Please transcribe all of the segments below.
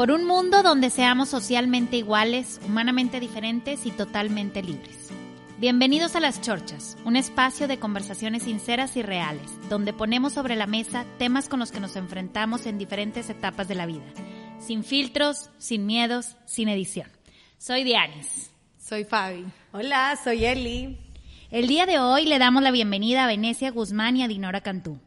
por un mundo donde seamos socialmente iguales, humanamente diferentes y totalmente libres. Bienvenidos a Las Chorchas, un espacio de conversaciones sinceras y reales, donde ponemos sobre la mesa temas con los que nos enfrentamos en diferentes etapas de la vida, sin filtros, sin miedos, sin edición. Soy Dianis. Soy Fabi. Hola, soy Eli. El día de hoy le damos la bienvenida a Venecia Guzmán y a Dinora Cantú.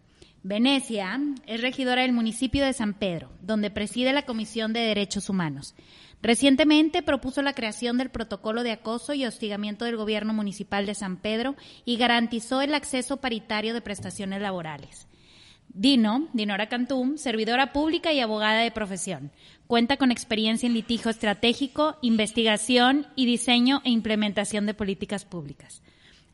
Venecia es regidora del municipio de San Pedro, donde preside la Comisión de Derechos Humanos. Recientemente propuso la creación del protocolo de acoso y hostigamiento del gobierno municipal de San Pedro y garantizó el acceso paritario de prestaciones laborales. Dino, Dinora Cantú, servidora pública y abogada de profesión. Cuenta con experiencia en litigio estratégico, investigación y diseño e implementación de políticas públicas.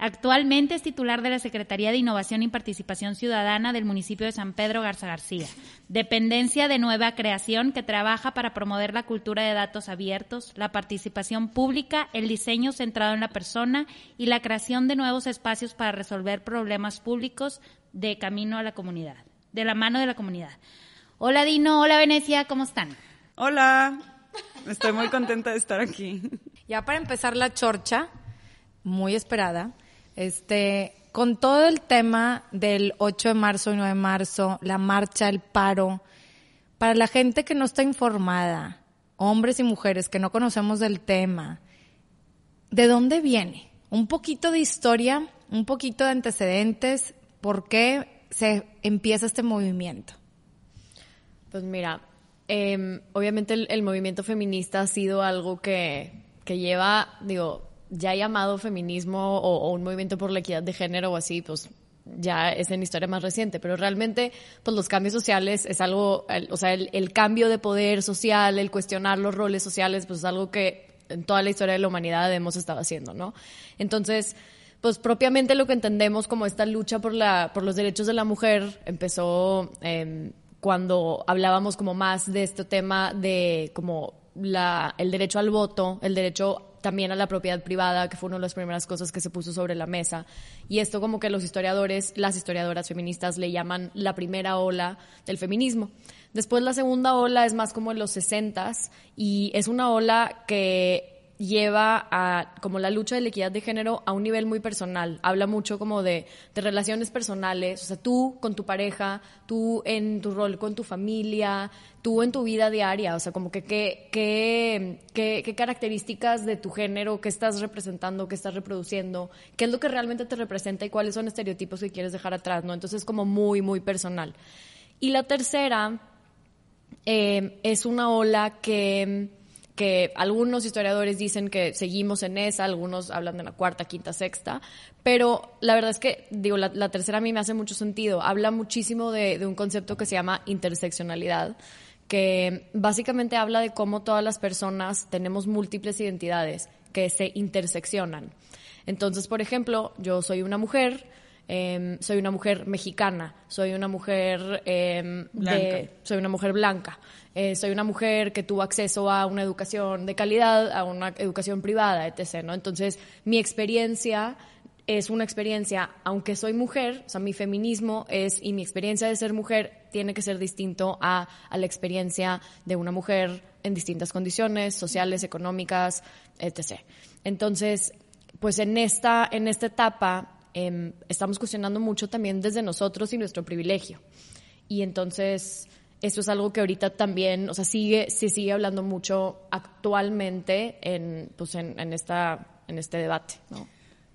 Actualmente es titular de la Secretaría de Innovación y Participación Ciudadana del municipio de San Pedro Garza García, dependencia de nueva creación que trabaja para promover la cultura de datos abiertos, la participación pública, el diseño centrado en la persona y la creación de nuevos espacios para resolver problemas públicos de camino a la comunidad, de la mano de la comunidad. Hola Dino, hola Venecia, ¿cómo están? Hola, estoy muy contenta de estar aquí. Ya para empezar la chorcha, muy esperada, este, con todo el tema del 8 de marzo y 9 de marzo, la marcha, el paro, para la gente que no está informada, hombres y mujeres que no conocemos del tema, ¿de dónde viene? Un poquito de historia, un poquito de antecedentes, ¿por qué se empieza este movimiento? Pues mira, eh, obviamente el, el, movimiento feminista ha sido algo que, que lleva, digo, ya llamado feminismo o, o, un movimiento por la equidad de género o así, pues ya es en historia más reciente, pero realmente pues los cambios sociales es algo, el, o sea, el, el, cambio de poder social, el cuestionar los roles sociales, pues es algo que en toda la historia de la humanidad hemos estado haciendo, ¿no? Entonces, pues propiamente lo que entendemos como esta lucha por, la, por los derechos de la mujer empezó eh, cuando hablábamos como más de este tema de como la, el derecho al voto, el derecho también a la propiedad privada, que fue una de las primeras cosas que se puso sobre la mesa. Y esto como que los historiadores, las historiadoras feministas le llaman la primera ola del feminismo. Después la segunda ola es más como en los sesentas y es una ola que lleva a como la lucha de la equidad de género a un nivel muy personal. Habla mucho como de, de, relaciones personales, o sea, tú con tu pareja, tú en tu rol con tu familia, tú en tu vida diaria, o sea, como que qué, qué, qué, qué características de tu género, qué estás representando, qué estás reproduciendo, qué es lo que realmente te representa y cuáles son estereotipos que quieres dejar atrás, ¿no? Entonces es como muy, muy personal. Y la tercera eh, es una ola que que algunos historiadores dicen que seguimos en esa, algunos hablan de la cuarta, quinta, sexta, pero la verdad es que, digo, la, tercera a mí me hace mucho sentido. Habla muchísimo de, de, un concepto que se llama interseccionalidad, que básicamente habla de cómo todas las personas tenemos múltiples identidades que se interseccionan. Entonces, por ejemplo, yo soy una mujer, eh, soy una mujer mexicana, soy una mujer eh, de, soy una mujer blanca, eh, soy una mujer que tuvo acceso a una educación de calidad, a una educación privada, etc. ¿no? Entonces, mi experiencia es una experiencia, aunque soy mujer, o sea, mi feminismo es, y mi experiencia de ser mujer tiene que ser distinto a, a la experiencia de una mujer en distintas condiciones sociales, económicas, etc. Entonces, pues en esta, en esta etapa eh, estamos cuestionando mucho también desde nosotros y nuestro privilegio. Y entonces, eso es algo que ahorita también, o sea, sigue, se sigue hablando mucho actualmente en, pues en, en, esta, en este debate, ¿no?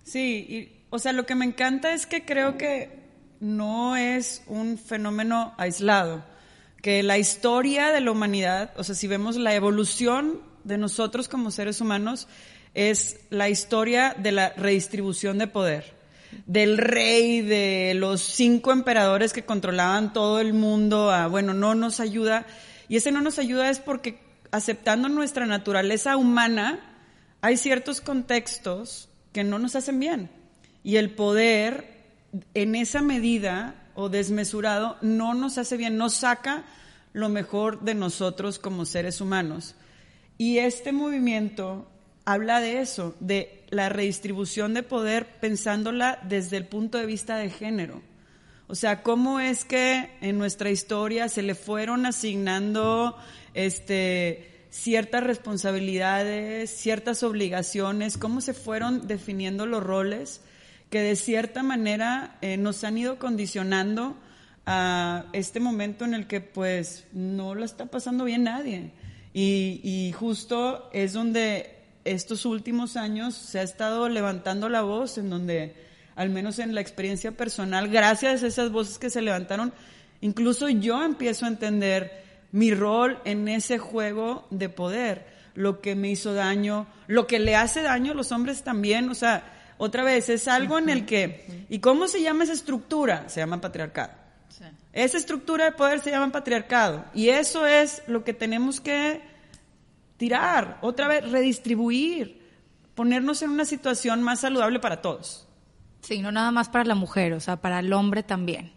Sí, y, o sea, lo que me encanta es que creo que no es un fenómeno aislado, que la historia de la humanidad, o sea, si vemos la evolución de nosotros como seres humanos, es la historia de la redistribución de poder del rey, de los cinco emperadores que controlaban todo el mundo, a, bueno, no nos ayuda. Y ese no nos ayuda es porque aceptando nuestra naturaleza humana, hay ciertos contextos que no nos hacen bien. Y el poder, en esa medida o desmesurado, no nos hace bien, no saca lo mejor de nosotros como seres humanos. Y este movimiento habla de eso, de la redistribución de poder pensándola desde el punto de vista de género. O sea, cómo es que en nuestra historia se le fueron asignando este ciertas responsabilidades, ciertas obligaciones, cómo se fueron definiendo los roles que de cierta manera eh, nos han ido condicionando a este momento en el que pues no lo está pasando bien nadie. Y, y justo es donde estos últimos años se ha estado levantando la voz, en donde, al menos en la experiencia personal, gracias a esas voces que se levantaron, incluso yo empiezo a entender mi rol en ese juego de poder, lo que me hizo daño, lo que le hace daño a los hombres también, o sea, otra vez, es algo en el que, ¿y cómo se llama esa estructura? Se llama patriarcado. Esa estructura de poder se llama patriarcado. Y eso es lo que tenemos que tirar, otra vez, redistribuir, ponernos en una situación más saludable para todos. Sí, no nada más para la mujer, o sea, para el hombre también.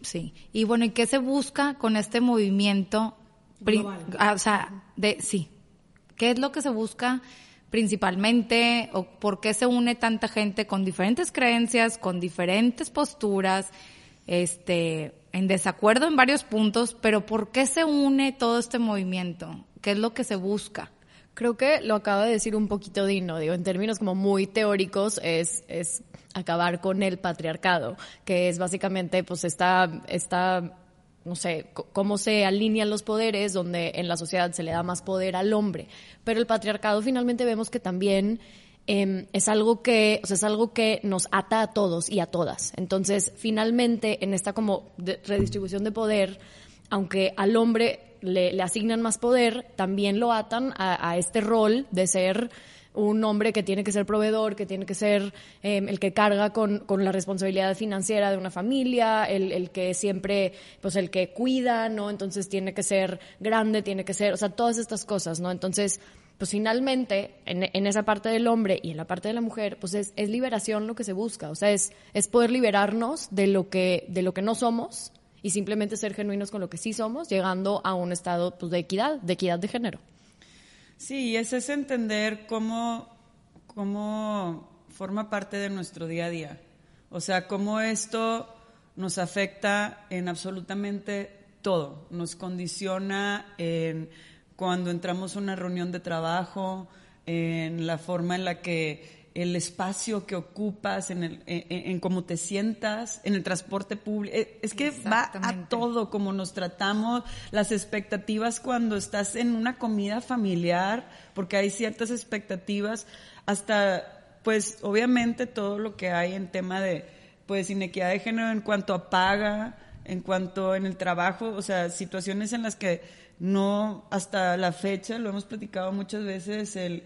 Sí. Y bueno, ¿y qué se busca con este movimiento? Ah, o sea, de, sí. ¿Qué es lo que se busca principalmente o por qué se une tanta gente con diferentes creencias, con diferentes posturas, este, en desacuerdo en varios puntos, pero por qué se une todo este movimiento? ¿Qué es lo que se busca? Creo que lo acaba de decir un poquito Dino, digo, en términos como muy teóricos, es, es acabar con el patriarcado, que es básicamente pues esta, esta no sé, cómo se alinean los poderes, donde en la sociedad se le da más poder al hombre. Pero el patriarcado finalmente vemos que también em, es algo que, o sea, es algo que nos ata a todos y a todas. Entonces, finalmente, en esta como redistribución de poder, aunque al hombre le, asignan más poder, también lo atan a este rol de ser un hombre que tiene que ser proveedor, que tiene que ser em, el que carga con, con, la responsabilidad financiera de una familia, el, el, que siempre, pues el que cuida, ¿no? Entonces tiene que ser grande, tiene que ser, o sea, todas estas cosas, ¿no? Entonces, pues finalmente, en, en esa parte del hombre y en la parte de la mujer, pues es, es liberación lo que se busca, o sea, es, es poder liberarnos de lo que, de lo que no somos y simplemente ser genuinos con lo que sí somos, llegando a un estado pues, de equidad, de equidad de género. Sí, es ese entender cómo, cómo forma parte de nuestro día a día. O sea, cómo esto nos afecta en absolutamente todo. Nos condiciona en cuando entramos a una reunión de trabajo, en la forma en la que el espacio que ocupas, en, el, en, cómo te sientas, en el transporte público. Eh, es que va a todo, como nos tratamos, las expectativas cuando estás en una comida familiar, porque hay ciertas expectativas, hasta, pues, obviamente todo lo que hay en tema de, pues, inequidad de género en cuanto a paga, en cuanto en el trabajo, o sea, situaciones en las que no, hasta la fecha, lo hemos platicado muchas veces, el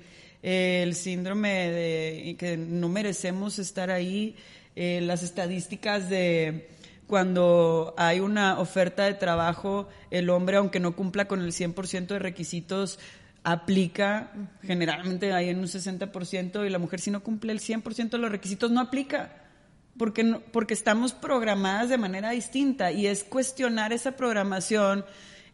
el síndrome de que no merecemos estar ahí, eh, las estadísticas de cuando hay una oferta de trabajo, el hombre, aunque no cumpla con el 100% de requisitos, aplica, generalmente hay en un 60%, y la mujer si no cumple el 100% de los requisitos no aplica, porque, porque estamos programadas de manera distinta y es cuestionar esa programación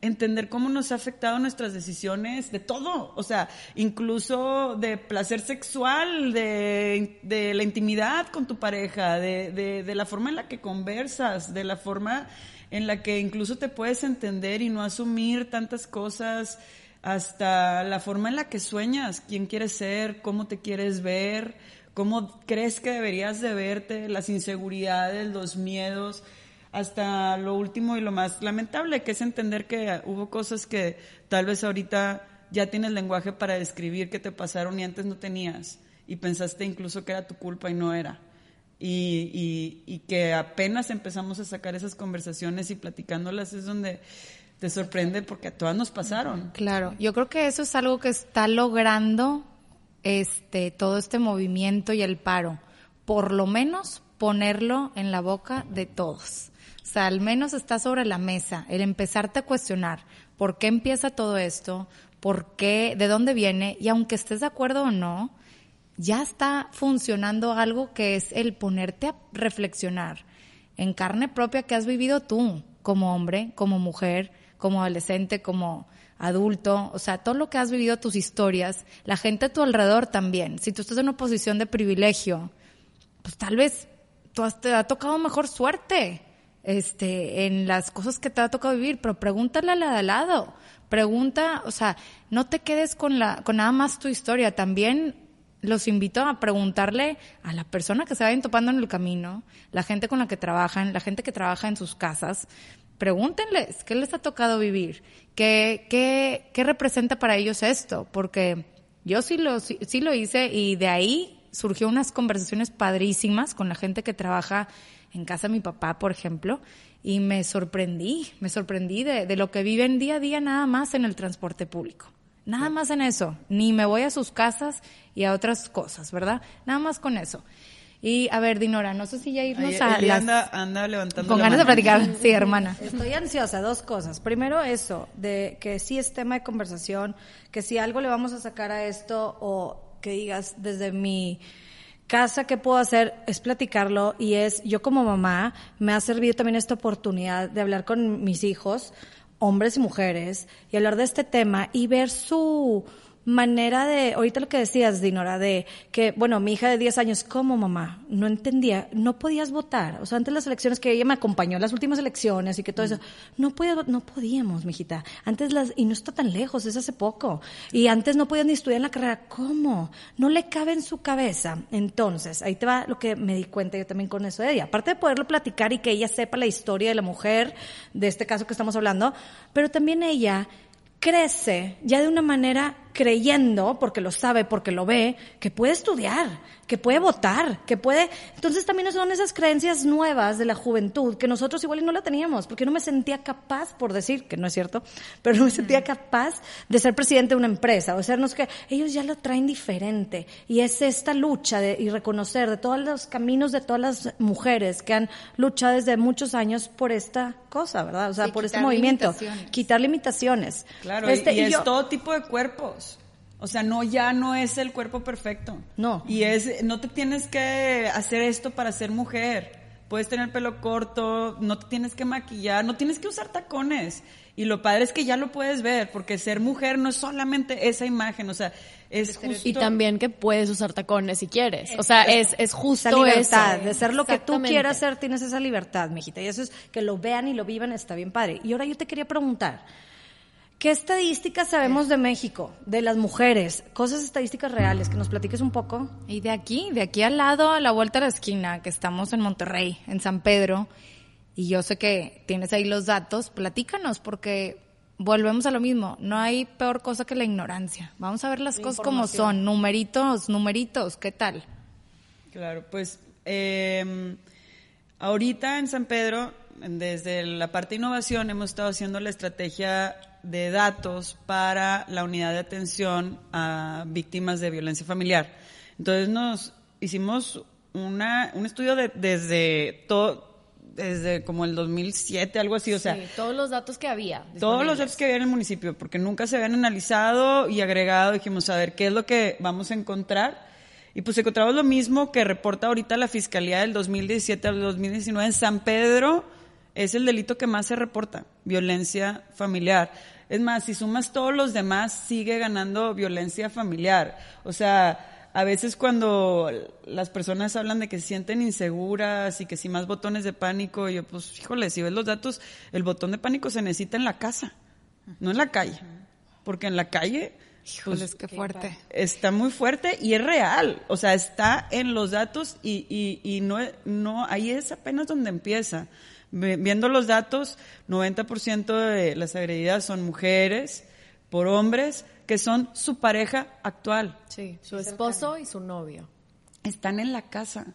entender cómo nos ha afectado nuestras decisiones de todo, o sea, incluso de placer sexual, de, de la intimidad con tu pareja, de, de, de, la forma en la que conversas, de la forma en la que incluso te puedes entender y no asumir tantas cosas, hasta la forma en la que sueñas, quién quieres ser, cómo te quieres ver, cómo crees que deberías de verte, las inseguridades, los miedos hasta lo último y lo más lamentable, que es entender que hubo cosas que tal vez ahorita ya tienes lenguaje para describir que te pasaron y antes no tenías y pensaste incluso que era tu culpa y no era. Y, y, que apenas empezamos a sacar esas conversaciones y platicándolas es donde te sorprende porque a todas nos pasaron. Claro, yo creo que eso es algo que está logrando este todo este movimiento y el paro, por lo menos ponerlo en la boca de todos. O sea, al menos está sobre la mesa el empezarte a cuestionar por qué empieza todo esto, por qué, de dónde viene, y aunque estés de acuerdo o no, ya está funcionando algo que es el ponerte a reflexionar en carne propia que has vivido tú como hombre, como mujer, como adolescente, como adulto, o sea, todo lo que has vivido, tus historias, la gente a tu alrededor también. Si tú estás en una posición de privilegio, pues tal vez tú te ha tocado mejor suerte este, en las cosas que te ha tocado vivir, pero pregúntale a la de al lado. Pregunta, o sea, no te quedes con la, con nada más tu historia. También los invito a preguntarle a la persona que se vayan topando en el camino, la gente con la que trabajan, la gente que trabaja en sus casas, pregúntenles qué les ha tocado vivir, qué, qué, qué representa para ellos esto, porque yo sí lo, sí, sí lo hice y de ahí surgió unas conversaciones padrísimas con la gente que trabaja en casa de mi papá, por ejemplo, y me sorprendí, me sorprendí de, de lo que viven día a día nada más en el transporte público. Nada más en eso, ni me voy a sus casas y a otras cosas, ¿verdad? Nada más con eso. Y a ver, Dinora, no sé si ya irnos Ahí- a las... anda, anda levantando con la ganas de mano. platicar, sí, hermana. Estoy ansiosa, dos cosas. Primero eso, de que sí es tema de conversación, que si algo le vamos a sacar a esto o que digas desde mi casa qué puedo hacer es platicarlo y es yo como mamá me ha servido también esta oportunidad de hablar con mis hijos, hombres y mujeres, y hablar de este tema y ver su manera de, ahorita lo que decías, Dinora, de que, bueno, mi hija de 10 años, ¿cómo mamá? No entendía, no podías votar. O sea, antes las elecciones que ella me acompañó, las últimas elecciones y que todo eso, no podías, no podíamos, mijita. Antes las, y no está tan lejos, es hace poco. Y antes no podías ni estudiar en la carrera. ¿Cómo? No le cabe en su cabeza. Entonces, ahí te va lo que me di cuenta yo también con eso de ella. Aparte de poderlo platicar y que ella sepa la historia de la mujer, de este caso que estamos hablando, pero también ella crece ya de una manera creyendo, porque lo sabe, porque lo ve, que puede estudiar, que puede votar, que puede... Entonces también son esas creencias nuevas de la juventud que nosotros igual no la teníamos, porque no me sentía capaz, por decir, que no es cierto, pero no me sentía capaz de ser presidente de una empresa, o sea, no es que ellos ya lo traen diferente, y es esta lucha de, y reconocer de todos los caminos de todas las mujeres que han luchado desde muchos años por esta cosa, ¿verdad? O sea, Sí, por este movimiento, quitar limitaciones. Claro, Este, y, y es yo- todo tipo de cuerpos. O sea, no, ya no es el cuerpo perfecto. No. Y es, no te tienes que hacer esto para ser mujer. Puedes tener pelo corto, no te tienes que maquillar, no tienes que usar tacones. Y lo padre es que ya lo puedes ver, porque ser mujer no es solamente esa imagen, o sea, es justo... Y también que puedes usar tacones si quieres. O sea, es, es justo esa libertad, eso. de ser lo que tú quieras ser, tienes esa libertad, mijita. Y eso es que lo vean y lo vivan, está bien padre. Y ahora yo te quería preguntar, ¿qué estadísticas sabemos de México, de las mujeres? Cosas estadísticas reales, que nos platiques un poco. Y de aquí, de aquí al lado, a la vuelta de la esquina, que estamos en Monterrey, en San Pedro, y yo sé que tienes ahí los datos, platícanos, porque volvemos a lo mismo, no hay peor cosa que la ignorancia. Vamos a ver las cosas como son, numeritos, numeritos, ¿qué tal? Claro, pues eh, ahorita en San Pedro, desde la parte de innovación, hemos estado haciendo la estrategia de datos para la unidad de atención a víctimas de violencia familiar. Entonces nos hicimos una, un estudio de- desde todo, desde como el 2007, algo así, o sea, Sí, todos los datos que había. todos los datos que había en el municipio, porque nunca se habían analizado y agregado, dijimos, a ver, ¿qué es lo que vamos a encontrar? Y pues encontramos lo mismo que reporta ahorita la Fiscalía del 2017 al 2019 en San Pedro, es el delito que más se reporta, violencia familiar. Es más, si sumas todos los demás, sigue ganando violencia familiar. O sea, a veces cuando las personas hablan de que se sienten inseguras y que si más botones de pánico, yo pues, híjole, si ves los datos, el botón de pánico se necesita en la casa, no en la calle. Porque en la calle, Híjoles, qué fuerte. está muy fuerte y es real. O sea, está en los datos y, y, y no, no, ahí es apenas donde empieza. Viendo los datos, 90% de las agredidas son mujeres por hombres que son su pareja actual. Sí, su esposo y su novio. Están en la casa.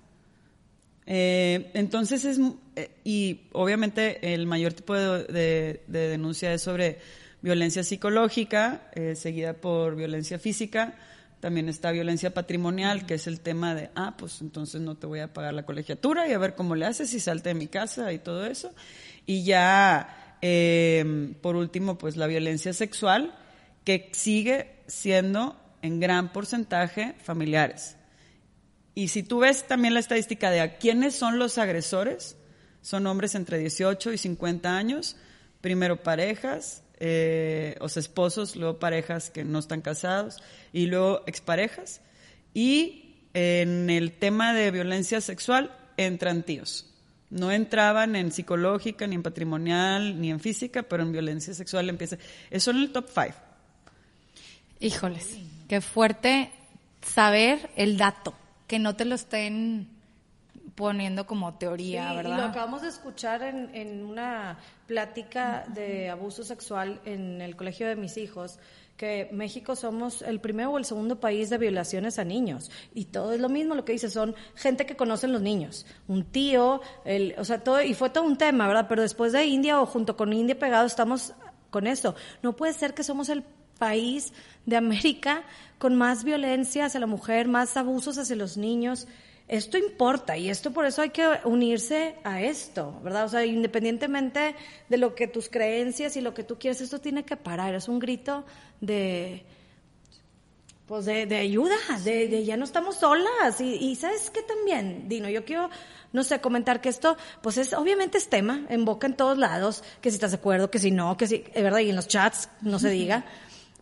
Eh, entonces es, eh, y obviamente el mayor tipo de, de- de denuncia es sobre violencia psicológica, eh, seguida por violencia física. También está violencia patrimonial, que es el tema de, ah, pues entonces no te voy a pagar la colegiatura y a ver cómo le haces y salte de mi casa y todo eso. Y ya, eh, por último, pues la violencia sexual, que sigue siendo en gran porcentaje familiares. Y si tú ves también la estadística de quiénes son los agresores, son hombres entre 18 y 50 años, primero parejas, eh, o sea, esposos, luego parejas que no están casados, y luego exparejas. Y en el tema de violencia sexual entran tíos. No entraban en psicológica, ni en patrimonial, ni en física, pero en violencia sexual empieza. Eso en el top five. Híjoles, qué fuerte saber el dato, que no te lo estén poniendo como teoría, Sí, ¿verdad? Y lo acabamos de escuchar en, en una plática de abuso sexual en el colegio de mis hijos, que México somos el primero o el segundo país de violaciones a niños. Y todo es lo mismo, lo que dice, son gente que conocen los niños. Un tío, el, o sea, todo, y fue todo un tema, ¿verdad? Pero después de India o junto con India pegado estamos con eso. No puede ser que somos el país de América con más violencia hacia la mujer, más abusos hacia los niños. Esto importa y esto por eso hay que unirse a esto, ¿verdad? O sea, independientemente de lo que tus creencias y lo que tú quieres, esto tiene que parar. Es un grito de, pues de, de ayuda, de, de ya no estamos solas. Y, y sabes qué también, Dino, yo quiero, no sé, comentar que esto, pues es, obviamente es tema, en boca en todos lados, que si estás de acuerdo, que si no, que si, es verdad, y en los chats, no se diga.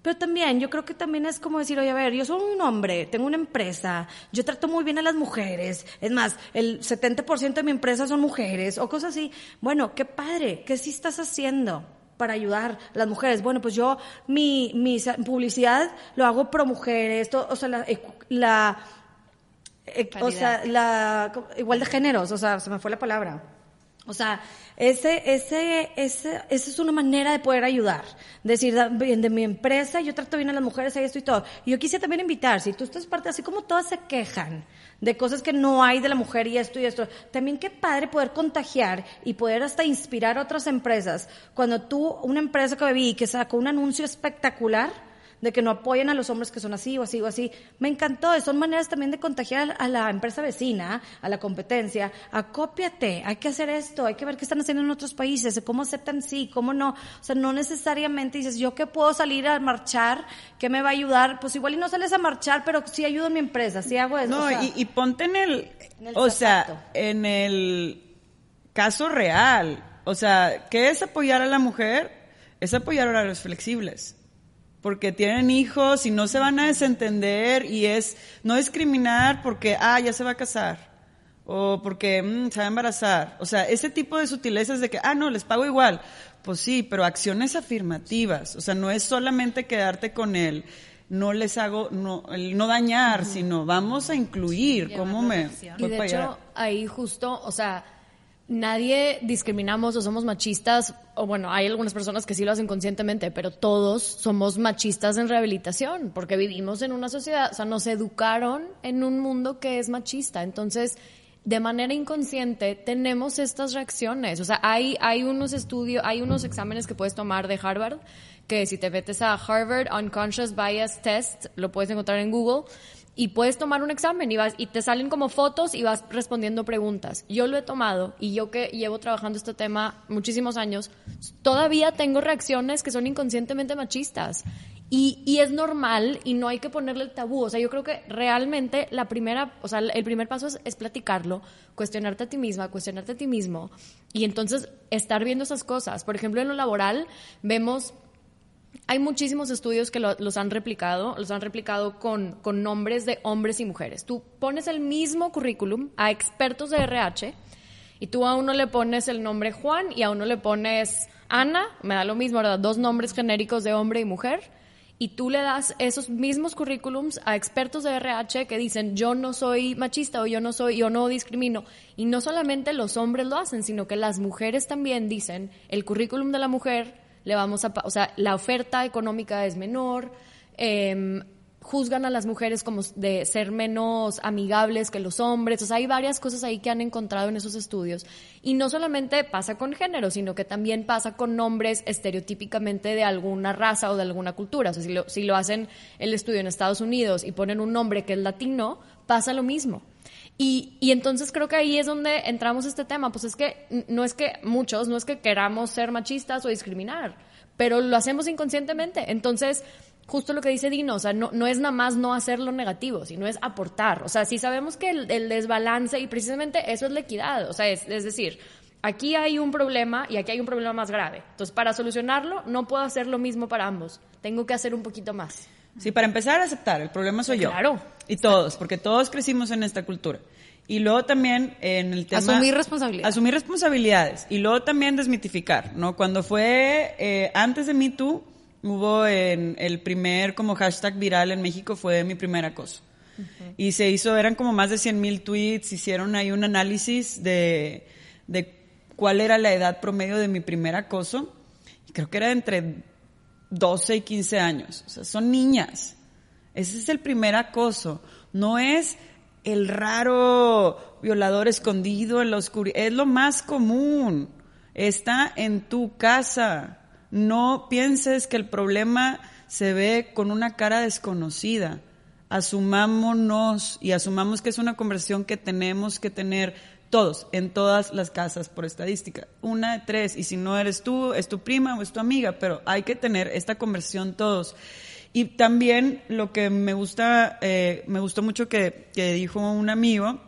Pero también, yo creo que también es como decir, oye, a ver, yo soy un hombre, tengo una empresa, yo trato muy bien a las mujeres, es más, el 70% de mi empresa son mujeres, o cosas así. Bueno, qué padre, ¿qué sí estás haciendo? para ayudar a las mujeres. Bueno, pues yo mi, mi publicidad lo hago pro mujeres, o sea, la, la eh, o sea, la igual de géneros, o sea, se me fue la palabra. O sea, ese, ese, ese, esa es una manera de poder ayudar. Decir, de mi empresa, yo trato bien a las mujeres, esto y todo. Y yo quise también invitar, si tú estás parte, así como todas se quejan de cosas que no hay de la mujer y esto y esto, también qué padre poder contagiar y poder hasta inspirar a otras empresas. Cuando tú, una empresa que vi que sacó un anuncio espectacular, de que no apoyan a los hombres que son así o así o así. Me encantó. Son maneras también de contagiar a la empresa vecina, a la competencia. Acópiate, hay que hacer esto, hay que ver qué están haciendo en otros países, cómo aceptan sí, cómo no. O sea, no necesariamente dices, yo que puedo salir a marchar, ¿qué me va a ayudar? Pues igual y no sales a marchar, pero sí ayudo en mi empresa, sí hago eso. No, o sea, y, y ponte en el, En el o sea, en el caso real. O sea, ¿qué es apoyar a la mujer? Es apoyar a horarios flexibles. Porque tienen hijos y no se van a desentender y es no discriminar porque, ah, ya se va a casar. O porque mm, se va a embarazar. O sea, ese tipo de sutilezas de que, ah, no, les pago igual. Pues sí, pero acciones afirmativas. O sea, no es solamente quedarte con él. No les hago, no, el no dañar, sino vamos a incluir. ¿Cómo me Y voy de allá? hecho, ahí justo, o sea, nadie discriminamos o somos machistas, o bueno, hay algunas personas que sí lo hacen conscientemente, pero todos somos machistas en rehabilitación, porque vivimos en una sociedad, o sea, nos educaron en un mundo que es machista. Entonces, de manera inconsciente tenemos estas reacciones. O sea, hay, hay unos estudios, hay unos exámenes que puedes tomar de Harvard, que si te metes a Harvard Unconscious Bias Test, lo puedes encontrar en Google, y puedes tomar un examen y, vas, y te salen como fotos y vas respondiendo preguntas. Yo lo he tomado y yo que llevo trabajando este tema muchísimos años, todavía tengo reacciones que son inconscientemente machistas. Y, y es normal y no hay que ponerle el tabú. O sea, yo creo que realmente la primera, o sea, el primer paso es, es platicarlo, cuestionarte a ti misma, cuestionarte a ti mismo y entonces estar viendo esas cosas. Por ejemplo, en lo laboral vemos hay muchísimos estudios que lo- los han replicado, los han replicado con, con nombres de hombres y mujeres. Tú pones el mismo currículum a expertos de RH y tú a uno le pones el nombre Juan y a uno le pones Ana, me da lo mismo, ¿verdad? Dos nombres genéricos de hombre y mujer. Y tú le das esos mismos currículums a expertos de RH que dicen yo no soy machista o yo no soy, yo no discrimino. Y no solamente los hombres lo hacen, sino que las mujeres también dicen el currículum de la mujer le vamos a, o sea, la oferta económica es menor, em, juzgan a las mujeres como de ser menos amigables que los hombres, o sea, hay varias cosas ahí que han encontrado en esos estudios. Y no solamente pasa con género, sino que también pasa con nombres estereotípicamente de alguna raza o de alguna cultura. O sea, si lo, si lo hacen el estudio en Estados Unidos y ponen un nombre que es latino, pasa lo mismo. Y, y entonces creo que ahí es donde entramos este tema. Pues es que no es que muchos, no es que queramos ser machistas o discriminar, pero lo hacemos inconscientemente. Entonces, justo lo que dice Dino, o sea, no, no es nada más no hacer lo negativo, sino es aportar. O sea, si sabemos que el, el desbalance, y precisamente eso es la equidad, o sea, es, es decir, aquí hay un problema y aquí hay un problema más grave. Entonces, para solucionarlo, no puedo hacer lo mismo para ambos. Tengo que hacer un poquito más. Sí, para empezar a aceptar, el problema soy yo. Claro. Y todos, porque todos crecimos en esta cultura. Y luego también en el tema... Asumir responsabilidades. Asumir responsabilidades. Y luego también desmitificar, ¿no? Cuando fue eh, antes de Me Too, hubo en el primer como hashtag viral en México fue mi primer acoso. Y se hizo, eran como más de 100 mil tweets, hicieron ahí un análisis de, de cuál era la edad promedio de mi primer acoso. Y creo que era entre 12 y 15 años. O sea, son niñas. Ese es el primer acoso. No es el raro violador escondido en la oscuridad. Es lo más común. Está en tu casa. No pienses que el problema se ve con una cara desconocida. Asumámonos y asumamos que es una conversación que tenemos que tener todos, en todas las casas por estadística. Una de tres, y si no eres tú, es tu prima o es tu amiga, pero hay que tener esta conversación todos. Y también lo que me gusta, eh, me gustó mucho que, que dijo un amigo,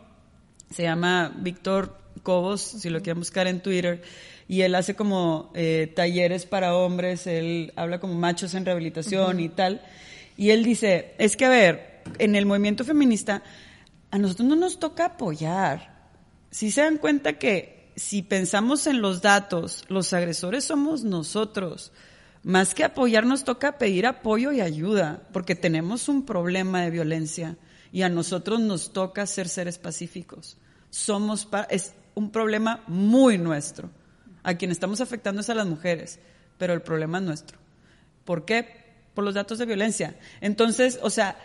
se llama Víctor Cobos, si lo quieren buscar en Twitter, y él hace como eh, talleres para hombres, él habla como machos en rehabilitación y tal, y él dice, es que a ver, en el movimiento feminista, a nosotros no nos toca apoyar, si se dan cuenta que si pensamos en los datos, los agresores somos nosotros. Más que apoyar, nos toca pedir apoyo y ayuda, porque tenemos un problema de violencia y a nosotros nos toca ser seres pacíficos. Somos es un problema muy nuestro. A quien estamos afectando es a las mujeres, pero el problema es nuestro. ¿Por qué? Por los datos de violencia. Entonces, o sea,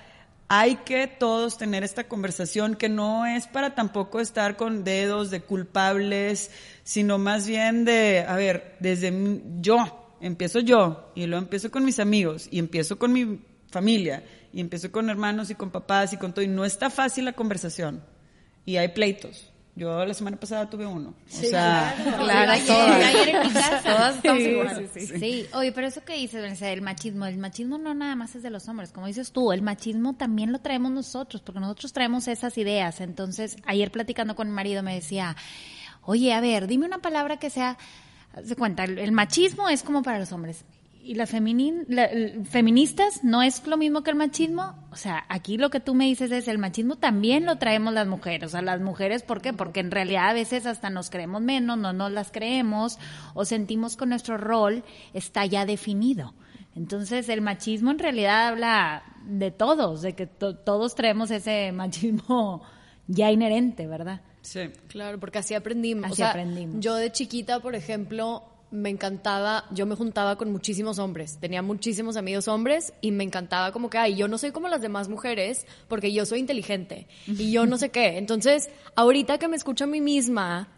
hay que todos tener esta conversación que no es para tampoco estar con dedos de culpables, sino más bien de, a ver, desde yo, empiezo yo, y luego empiezo con mis amigos, y empiezo con mi familia, y empiezo con hermanos y con papás y con todo, y no está fácil la conversación, y hay pleitos, yo la semana pasada tuve uno. O sea, claro, ayer, ayer en mi casa. Todas estamos igual. Sí, sí, sí. oye, pero eso que dices, el machismo, el machismo no nada más es de los hombres, como dices tú, el machismo también lo traemos nosotros, porque nosotros traemos esas ideas. Entonces, ayer platicando con mi marido me decía, oye, a ver, dime una palabra que sea, se cuenta, el machismo es como para los hombres y las feministas no es lo mismo que el machismo. O sea, aquí lo que tú me dices es el machismo también lo traemos las mujeres. O sea, las mujeres, ¿por qué? Porque en realidad a veces hasta nos creemos menos, no nos las creemos o sentimos que nuestro rol está ya definido. Entonces, el machismo en realidad habla de todos, de que todos traemos ese machismo ya inherente, ¿verdad? Sí. Claro, porque así aprendimos. Así aprendimos. Yo de chiquita, por ejemplo, me encantaba, yo me juntaba con muchísimos hombres, tenía muchísimos amigos hombres y me encantaba como que, ay, yo no soy como las demás mujeres porque yo soy inteligente y yo no sé qué. Entonces, ahorita que me escucho a mí misma,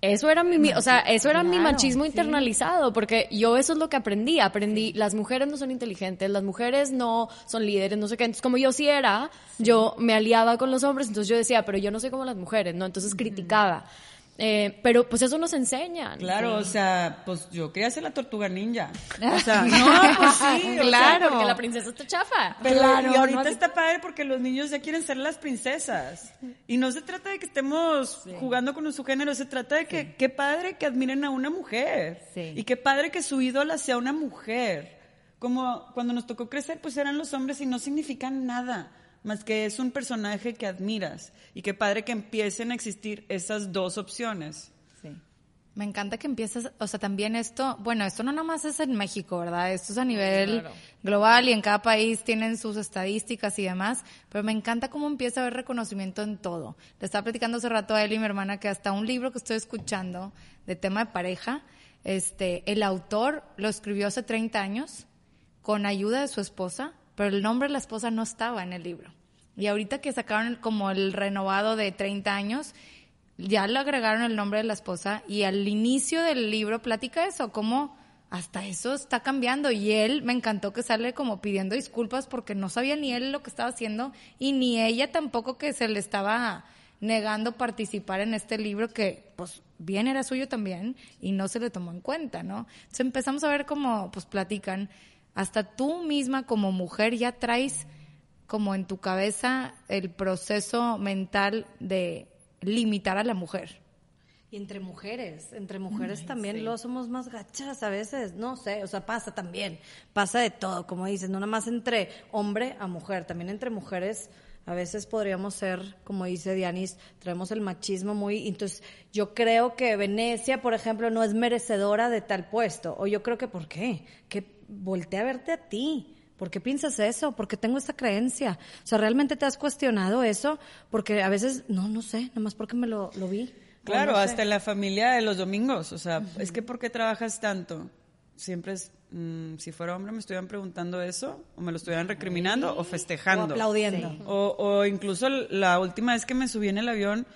eso era mi, o sea, eso era mi machismo internalizado, porque yo eso es lo que aprendí, aprendí, las mujeres no son inteligentes, las mujeres no son líderes, no sé qué, entonces como yo sí era, yo me aliaba con los hombres, entonces yo decía, pero yo no soy como las mujeres, ¿no? Entonces criticaba. Eh, pero pues eso nos enseña. Claro, o sea, pues yo quería ser la tortuga ninja. O sea, no, pues sí, claro. porque la princesa está chafa. claro, y ahorita está padre porque los niños ya quieren ser las princesas. Y no se trata de que estemos jugando con su género, se trata de que qué padre que admiren a una mujer. Y qué padre que su ídola sea una mujer. Como cuando nos tocó crecer, pues eran los hombres y no significan nada más que es un personaje que admiras. Y qué padre que empiecen a existir esas dos opciones. Sí. Me encanta que empieces, o sea, también esto, bueno, esto no nomás es en México, ¿verdad? Esto es a nivel global y en cada país tienen sus estadísticas y demás, pero me encanta cómo empieza a haber reconocimiento en todo. Le estaba platicando hace rato a él y mi hermana que hasta un libro que estoy escuchando de tema de pareja, este, el autor lo escribió hace 30 años con ayuda de su esposa pero el nombre de la esposa no estaba en el libro. Y ahorita que sacaron como el renovado de 30 años, ya le agregaron el nombre de la esposa y al inicio del libro platica eso, como hasta eso está cambiando y él me encantó que sale como pidiendo disculpas porque no sabía ni él lo que estaba haciendo y ni ella tampoco que se le estaba negando participar en este libro que pues bien era suyo también y no se le tomó en cuenta, ¿no? Entonces empezamos a ver cómo pues platican hasta tú misma como mujer ya traes como en tu cabeza el proceso mental de limitar a la mujer. Y entre mujeres, entre mujeres también lo somos más gachas a veces, no sé, o sea, pasa también, pasa de todo, como dices, no nada más entre hombre a mujer, también entre mujeres A veces podríamos ser, como dice Dianis, traemos el machismo muy... Entonces, yo creo que Venecia, por ejemplo, no es merecedora de tal puesto. O yo creo que, ¿por qué? Que voltea a verte a ti. ¿Por qué piensas eso? ¿Por qué tengo esta creencia? O sea, ¿realmente te has cuestionado eso? Porque a veces, no, no sé, nada más porque me lo, lo vi. Claro, O no sé. hasta en la familia de los domingos. O sea, es que ¿por qué trabajas tanto? Siempre es, mm, si fuera hombre me estuvieran preguntando eso, o me lo estuvieran recriminando, o O festejando. aplaudiendo. O, o incluso la última vez que me subí en el avión,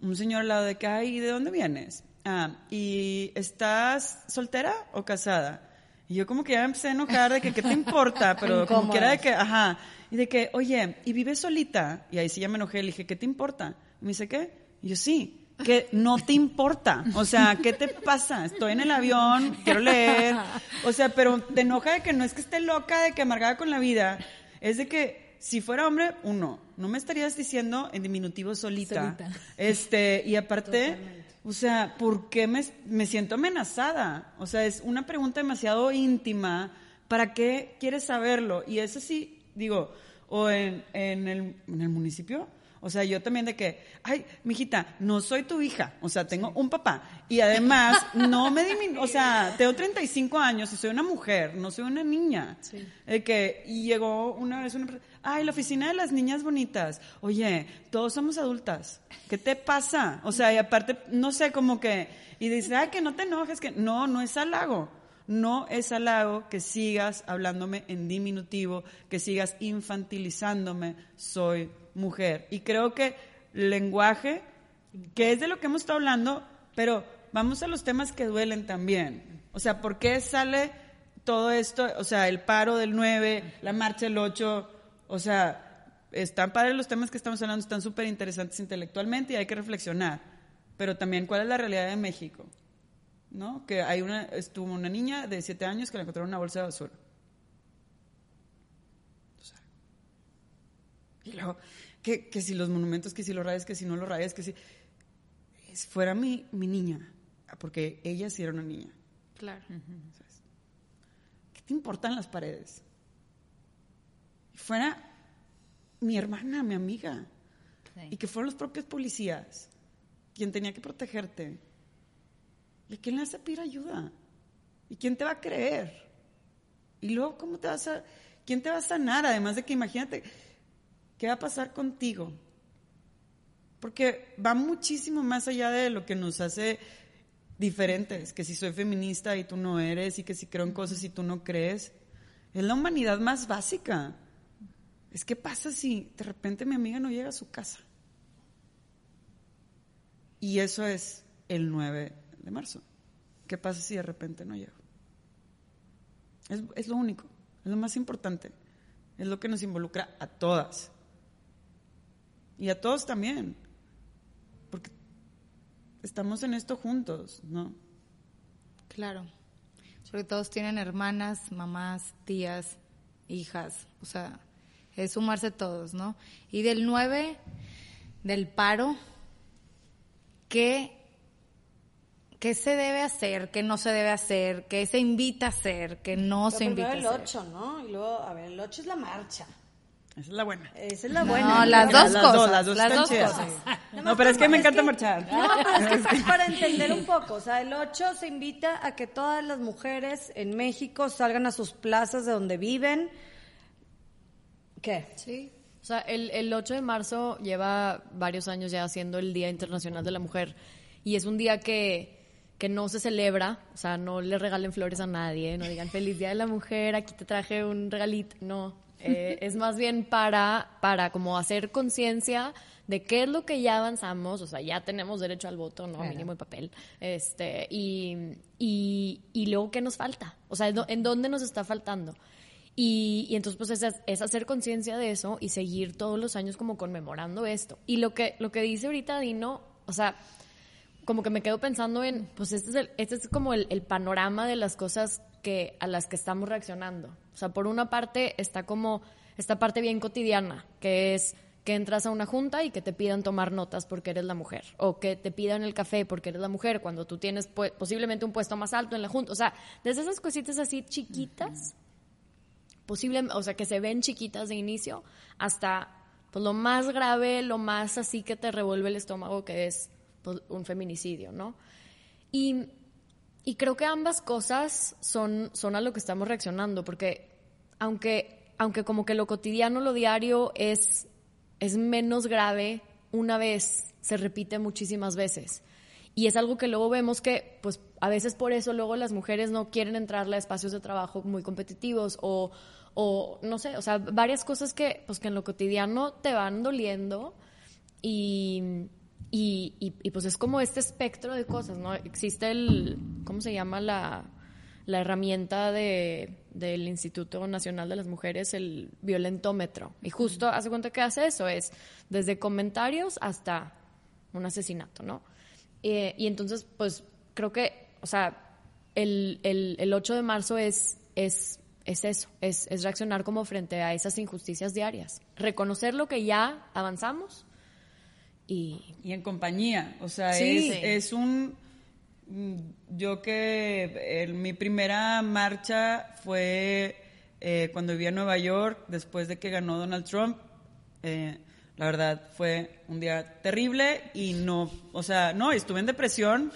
un señor al lado de que, ay, ¿de dónde vienes? Ah, ¿y estás soltera o casada? Y yo como que ya me empecé a enojar de que, ¿qué te importa? Pero como que era de que, ajá, y de que, oye, ¿y vives solita? Y ahí sí ya me enojé, le dije, ¿qué te importa? Y me dice, ¿qué? Y yo, sí, que no te importa. O sea, ¿qué te pasa? Estoy en el avión, quiero leer. O sea, pero te enoja de que no es que esté loca, de que amargada con la vida. Es de que si fuera hombre, uno, no me estarías diciendo en diminutivo solita. Solita. Este, y aparte, o sea, ¿por qué me, me siento amenazada? O sea, es una pregunta demasiado íntima. ¿Para qué quieres saberlo? Y eso sí, digo, o en, en, el, en el municipio. O sea, yo también de que, ay, mijita, no soy tu hija, o sea, tengo un papá. Y además, no me diminu o sea, tengo 35 años y soy una mujer, no soy una niña. De que, y llegó una vez una persona, ay, la oficina de las niñas bonitas. Oye, todos somos adultas. ¿Qué te pasa? O sea, y aparte, no sé, como que, y dice, ay, que no te enojes, que no, no es halago. No es halago que sigas hablándome en diminutivo, que sigas infantilizándome, soy mujer. Y creo que lenguaje, que es de lo que hemos estado hablando, pero vamos a los temas que duelen también. O sea, ¿por qué sale todo esto? O sea, el paro del 9, la marcha del 8, o sea, están padres los temas que estamos hablando, están súper interesantes intelectualmente y hay que reflexionar. Pero también, ¿cuál es la realidad de México? ¿No? Que hay una, estuvo una niña de 7 años que la encontraron en una bolsa de basura. O sea, y luego, que, que si los monumentos, que si los rayas, que si no los rayas, que si... es- fuera mi, mi niña, porque ella sí era una niña. Claro. ¿Qué te importan las paredes? Fuera mi hermana, mi amiga, Sí. y que fueron los propios policías quien tenía que protegerte. ¿Y a quién le vas a pedir ayuda? ¿Y quién te va a creer? Y luego, ¿cómo te vas a... ¿Quién te va a sanar? Además de que imagínate, ¿qué va a pasar contigo? Porque va muchísimo más allá de lo que nos hace diferentes, que si soy feminista y tú no eres, y que si creo en cosas y tú no crees. Es la humanidad más básica. Es que pasa si de repente mi amiga no llega a su casa. Y eso es el 9 de marzo. ¿Qué pasa si de repente no llego? Es, es lo único, es lo más importante. Es lo que nos involucra a todas. Y a todos también. Porque estamos en esto juntos, ¿no? Claro. Porque todos tienen hermanas, mamás, tías, hijas. O sea, es sumarse todos, ¿no? Y del 9, del paro, ¿qué, ¿qué se debe hacer? ¿Qué no se debe hacer? ¿Qué se invita a hacer? ¿Qué no se invita a el hacer? 8, ¿no? Y luego, a ver, el 8 es la marcha. Esa es la buena. Esa es la No, buena. las dos las cosas. dos, las dos las están dos chidas. cosas. No, pero es que me Es encanta que- marchar. No, pero es que es para entender un poco. O sea, el 8 se invita a que todas las mujeres en México salgan a sus plazas de donde viven. ¿Qué? Sí. O sea, el, el 8 de marzo lleva varios años ya siendo el Día Internacional de la Mujer y es un día que, que no se celebra, o sea, no le regalen flores a nadie, no digan feliz Día de la Mujer, aquí te traje un regalito, no. Eh, es más bien para, para como hacer conciencia de qué es lo que ya avanzamos, o sea, ya tenemos derecho al voto, ¿no? Mínimo el papel. Este, y, y, y luego, ¿qué nos falta? O sea, ¿en dónde nos está faltando? Y, y entonces, pues, es, es hacer conciencia de eso y seguir todos los años como conmemorando esto. Y lo que, lo que dice ahorita Dino, o sea, como que me quedo pensando en, pues, este es, el- este es como el, el panorama de las cosas que, a las que estamos reaccionando. O sea, por una parte está como esta parte bien cotidiana, que es que entras a una junta y que te pidan tomar notas porque eres la mujer, o que te pidan el café porque eres la mujer, cuando tú tienes posiblemente un puesto más alto en la junta. O sea, desde esas cositas así chiquitas posible, o sea, que se ven chiquitas de inicio, hasta pues, lo más grave, lo más así que te revuelve el estómago, que es pues, un feminicidio, ¿no? Y, y creo que ambas cosas son, son a lo que estamos reaccionando, porque aunque, aunque como que lo cotidiano, lo diario es, es menos grave una vez, se repite muchísimas veces. Y es algo que luego vemos que, pues, a veces por eso luego las mujeres no quieren entrarle a espacios de trabajo muy competitivos o, o no sé, o sea, varias cosas que, pues, que en lo cotidiano te van doliendo y, y, y, pues es como este espectro de cosas, ¿no? Existe el, ¿cómo se llama la, la herramienta de, del Instituto Nacional de las Mujeres, el violentómetro? Y justo hace cuenta que hace eso, es desde comentarios hasta un asesinato, ¿no? Eh, y entonces, pues creo que, o sea, el, el, el 8 de marzo es, es, es eso, es, es reaccionar como frente a esas injusticias diarias. Reconocer lo que ya avanzamos y... Y en compañía, o sea, Sí. es, es un... mm, Yo que el- mi primera marcha fue eh, cuando vivía en Nueva York, después de que ganó Donald Trump. Eh, la verdad fue un día terrible y no, o sea, no, estuve en depresión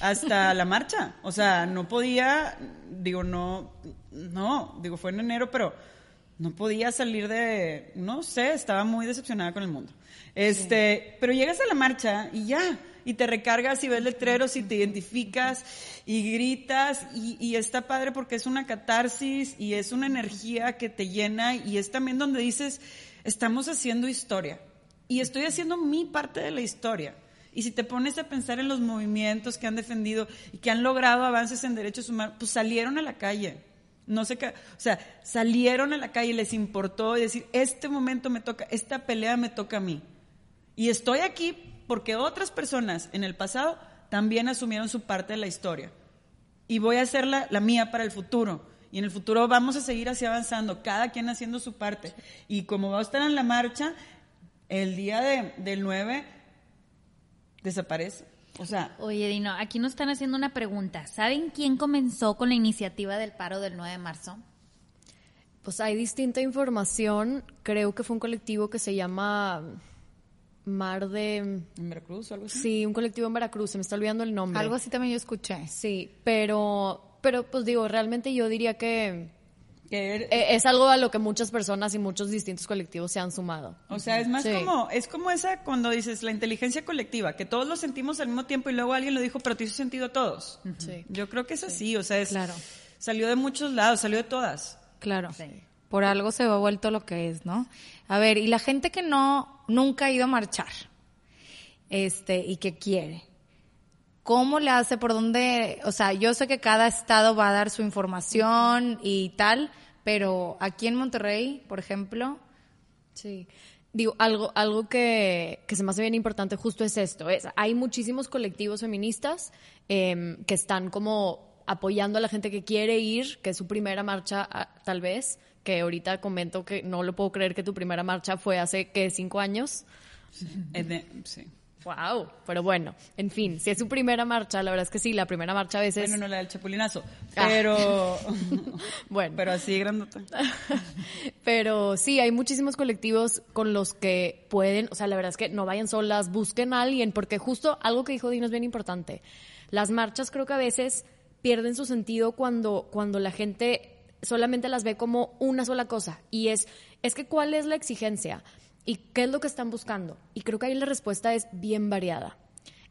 hasta la marcha. O sea, no podía, digo, no, no, digo, fue en enero, pero no podía salir de, no sé, estaba muy decepcionada con el mundo. Este, pero llegas a la marcha y ya, y te recargas y ves letreros y te identificas y gritas y, y está padre porque es una catarsis y es una energía que te llena y es también donde dices, estamos haciendo historia y estoy haciendo mi parte de la historia. Y si te pones a pensar en los movimientos que han defendido y que han logrado avances en derechos humanos, pues salieron a la calle. No sé qué, o sea, salieron a la calle, les importó y decir, este momento me toca, esta pelea me toca a mí. Y estoy aquí porque otras personas en el pasado también asumieron su parte de la historia. Y voy a hacer la, la mía para el futuro. Y en el futuro vamos a seguir así avanzando, cada quien haciendo su parte. Y como va a estar en la marcha, el día de- del 9 desaparece. O sea, Oye, Dino, aquí nos están haciendo una pregunta. ¿Saben quién comenzó con la iniciativa del paro del 9 de marzo? Pues hay distinta información. Creo que fue un colectivo que se llama Mar de... en Veracruz o algo así. Sí, un colectivo en Veracruz, se me está olvidando el nombre. Algo así también yo escuché. Sí, pero, pero pues digo, realmente yo diría que Que er- eh, es algo a lo que muchas personas y muchos distintos colectivos se han sumado. O sea, es más Sí. como, es como esa cuando dices la inteligencia colectiva, que todos lo sentimos al mismo tiempo y luego alguien lo dijo, pero te hizo sentido a todos. Sí. Yo creo que es así, o sea, es, Claro. salió de muchos lados, salió de todas. Claro. Sí. Por algo se ha vuelto lo que es, ¿no? A ver, y la gente que no, nunca ha ido a marchar, este, y que quiere, ¿cómo le hace? ¿Por dónde? O sea, yo sé que cada estado va a dar su información y tal, pero aquí en Monterrey, por ejemplo, Sí. Digo, algo, algo que, que se me hace bien importante justo es esto. Es, hay muchísimos colectivos feministas em, que están como apoyando a la gente que quiere ir, que es su primera marcha tal vez, que ahorita comento que no lo puedo creer que tu primera marcha fue hace, ¿qué? ¿Cinco años? Sí. Wow. Pero bueno, en fin, si es su primera marcha, la verdad es que sí, la primera marcha a veces... Bueno, no la del chapulinazo, Ah. pero, Bueno. pero así grandota. Pero sí, hay muchísimos colectivos con los que pueden, o sea, la verdad es que no vayan solas, busquen a alguien, porque justo algo que dijo Dino es bien importante. Las marchas creo que a veces pierden su sentido cuando, cuando la gente solamente las ve como una sola cosa. Y es, es que cuál es la exigencia y qué es lo que están buscando. Y creo que ahí la respuesta es bien variada.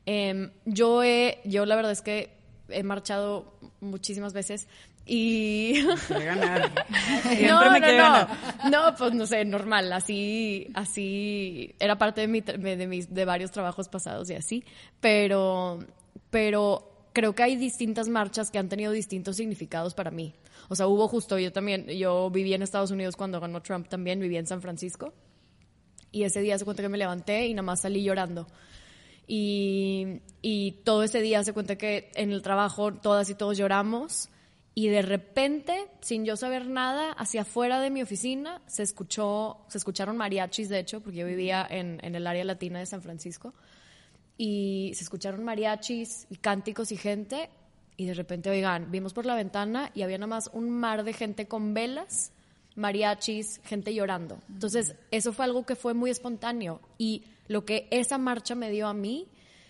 Em, yo he, yo la verdad es que he marchado muchísimas veces y ganar. No, me no, no. ganar. No, pues no sé, normal, así, así, era parte de, mi, de, mis, de varios trabajos pasados y así, pero, pero creo que hay distintas marchas que han tenido distintos significados para mí. O sea, hubo justo, yo también, yo viví en Estados Unidos cuando ganó Trump también, viví en San Francisco, y ese día se cuenta que me levanté y nada más salí llorando. Y, y todo ese día se cuenta que en el trabajo todas y todos lloramos y de repente, sin yo saber nada, hacia afuera de mi oficina se escuchó, se escucharon mariachis, de hecho, porque yo vivía en, en el área latina de San Francisco, y se escucharon mariachis y cánticos y gente, y de repente, oigan, vimos por la ventana y había nada más un mar de gente con velas mariachis, gente llorando. Entonces, eso fue algo que fue muy espontáneo y lo que esa marcha me dio a mí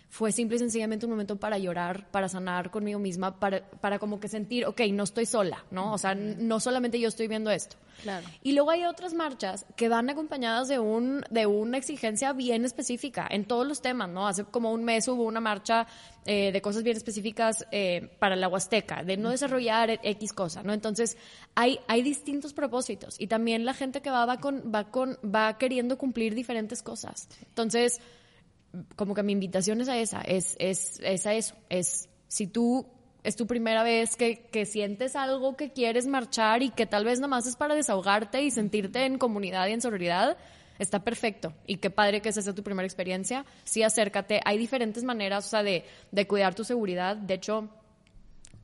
fue simple y sencillamente un momento para llorar, para sanar conmigo misma, para, para como que sentir, ok, no estoy sola, ¿no? O sea, no solamente yo estoy viendo esto. Claro. Y luego hay otras marchas que van acompañadas de, un, de una exigencia bien específica en todos los temas, ¿no? Hace como un mes hubo una marcha eh, de cosas bien específicas eh, para la Huasteca, de no desarrollar X cosa, ¿no? Entonces, hay, hay distintos propósitos y también la gente que va, va, con, va, con, va queriendo cumplir diferentes cosas. Entonces, como que mi invitación es a esa, es, es, es a eso, es si tú es tu primera vez que, que, sientes algo que quieres marchar y que tal vez nomás es para desahogarte y sentirte en comunidad y en sororidad, está perfecto. Y qué padre que esa sea tu primera experiencia. Sí, acércate. Hay diferentes maneras, o sea, de, de cuidar tu seguridad. De hecho,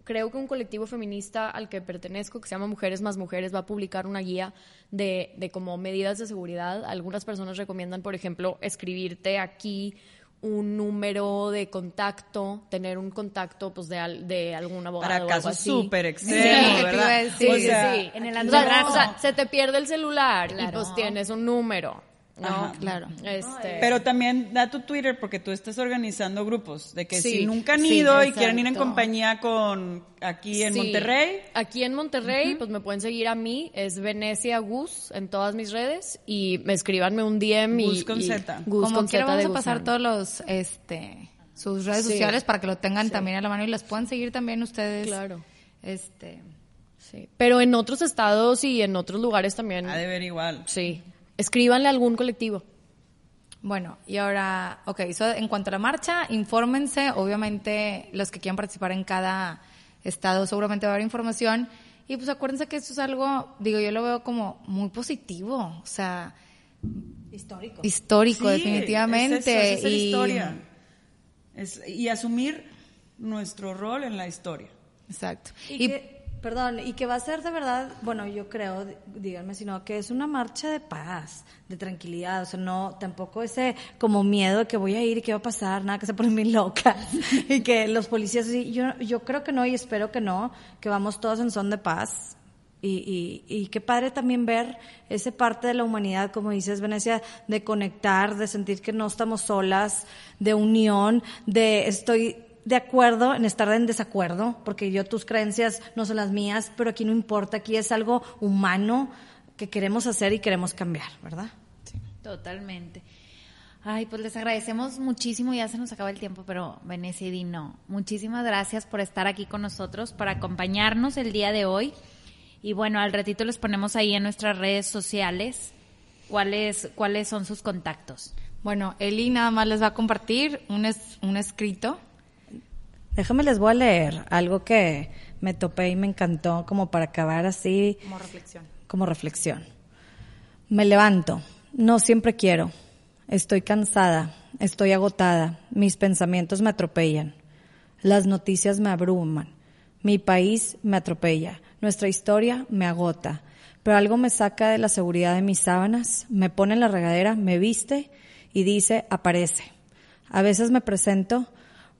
creo que un colectivo feminista al que pertenezco, que se llama Mujeres más Mujeres, va a publicar una guía de, de como medidas de seguridad. Algunas personas recomiendan, por ejemplo, escribirte aquí un número de contacto, tener un contacto pues de, al, de algún abogado Para o casos algo así. súper extremos, Sí, ¿verdad? sí, O Sí, sea, sí, en el O sea, o sea, se te pierde el celular y pues tienes un número, ¿no? Ajá. Claro. Este, Pero también da tu Twitter porque tú estás organizando grupos de que Sí, si nunca han sí, ido y quieren ir en compañía con aquí en Sí. Monterrey, Aquí en Monterrey, pues me pueden seguir a mí, es Venecia Gus en todas mis redes y me escríbanme un DM y Gus con y- Z. Gus Como con quiera vamos de a pasar todos los, este, sus redes Sí. sociales para que lo tengan también a la mano y las puedan seguir también ustedes. Claro. Este, Sí. Pero en otros estados y en otros lugares también. ha de ver igual. Sí. Escríbanle a algún colectivo. Bueno, y ahora, ok, eso en cuanto a la marcha, infórmense, obviamente los que quieran participar en cada estado seguramente va a haber información y pues acuérdense que esto es algo, digo, yo lo veo como muy positivo, o sea, Histórico. histórico Sí, definitivamente. Es, eso, es y, historia. Es- y asumir nuestro rol en la historia. Exacto. Y, que, perdón, y que va a ser de verdad, bueno, yo creo, dí- díganme si no, que es una marcha de paz, de tranquilidad, o sea, no, tampoco ese como miedo de que voy a ir y qué va a pasar, nada, que se ponen bien locas, y que los policías, así, yo, yo creo que no y espero que no, que vamos todos en son de paz. Y, y, y qué padre también ver esa parte de la humanidad, como dices, Venecia, de conectar, de sentir que no estamos solas, de unión, de estoy de acuerdo en estar en desacuerdo, porque yo tus creencias no son las mías, pero aquí no importa, aquí es algo humano que queremos hacer y queremos cambiar, ¿verdad? Totalmente. Ay, pues les agradecemos muchísimo, ya se nos acaba el tiempo, pero Venecia y Dino, muchísimas gracias por estar aquí con nosotros, por acompañarnos el día de hoy. Y bueno, al ratito les ponemos ahí en nuestras redes sociales cuáles, cuáles son sus contactos. Bueno, Eli nada más les va a compartir un, es- un escrito. Déjame les voy a leer algo que me topé y me encantó como para acabar así Como reflexión. como reflexión. Me levanto, no siempre quiero. Estoy cansada, estoy agotada, mis pensamientos me atropellan. Las noticias me abruman. Mi país me atropella, nuestra historia me agota. Pero algo me saca de la seguridad de mis sábanas, me pone en la regadera, me viste y dice, aparece. A veces me presento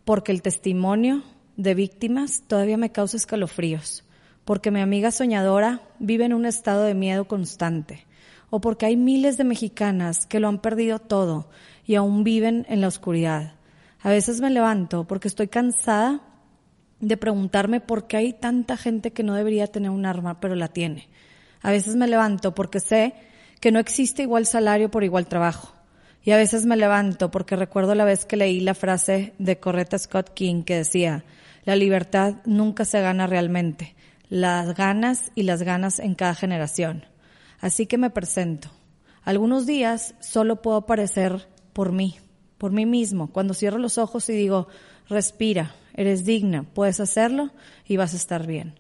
porque el testimonio de víctimas todavía me causa escalofríos, porque mi amiga soñadora vive en un estado de miedo constante, o porque hay miles de mexicanas que lo han perdido todo y aún viven en la oscuridad. A veces me levanto porque estoy cansada de preguntarme por qué hay tanta gente que no debería tener un arma, pero la tiene. A veces me levanto porque sé que no existe igual salario por igual trabajo. Y a veces me levanto porque recuerdo la vez que leí la frase de Correta Scott King que decía, la libertad nunca se gana realmente, las ganas y las ganas en cada generación. Así que me presento. Algunos días solo puedo aparecer por mí, por mí mismo, cuando cierro los ojos y digo, respira, eres digna, puedes hacerlo y vas a estar bien.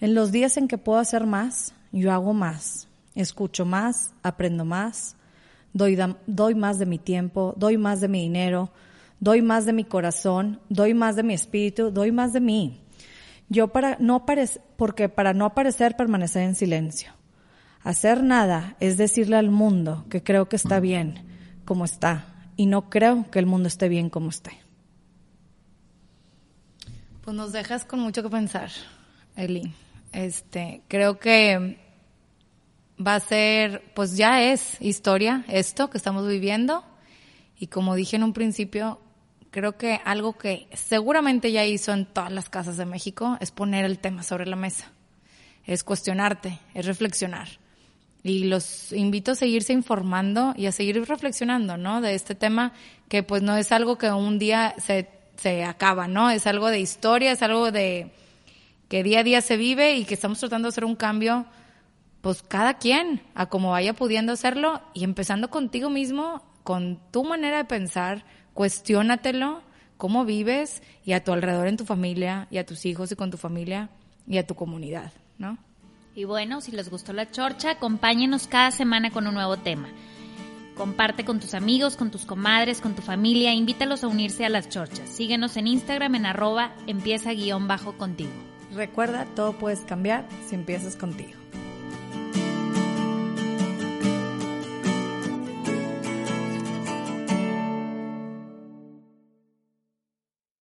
En los días en que puedo hacer más, yo hago más, escucho más, aprendo más, doy, doy más de mi tiempo, doy más de mi dinero, doy más de mi corazón, doy más de mi espíritu, doy más de mí. Yo para no aparecer, porque para no aparecer permanecer en silencio. Hacer nada es decirle al mundo que creo que está bien como está y no creo que el mundo esté bien como esté. Pues nos dejas con mucho que pensar, Eli. Este, creo que va a ser, pues ya es historia esto que estamos viviendo. Y como dije en un principio, creo que algo que seguramente ya hizo en todas las casas de México es poner el tema sobre la mesa. Es cuestionarte, es reflexionar. Y los invito a seguirse informando y a seguir reflexionando, ¿no? De este tema que pues no es algo que un día se, se acaba, ¿no? Es algo de historia, es algo de que día a día se vive y que estamos tratando de hacer un cambio pues cada quien a como vaya pudiendo hacerlo y empezando contigo mismo, con tu manera de pensar, cuestiónatelo, cómo vives y a tu alrededor en tu familia y a tus hijos y con tu familia y a tu comunidad, ¿no? Y bueno, si les gustó la chorcha, acompáñenos cada semana con un nuevo tema. Comparte con tus amigos, con tus comadres, con tu familia, invítalos a unirse a las chorchas. Síguenos en Instagram en arroba empieza guion bajo contigo. Recuerda, todo puedes cambiar si empiezas contigo.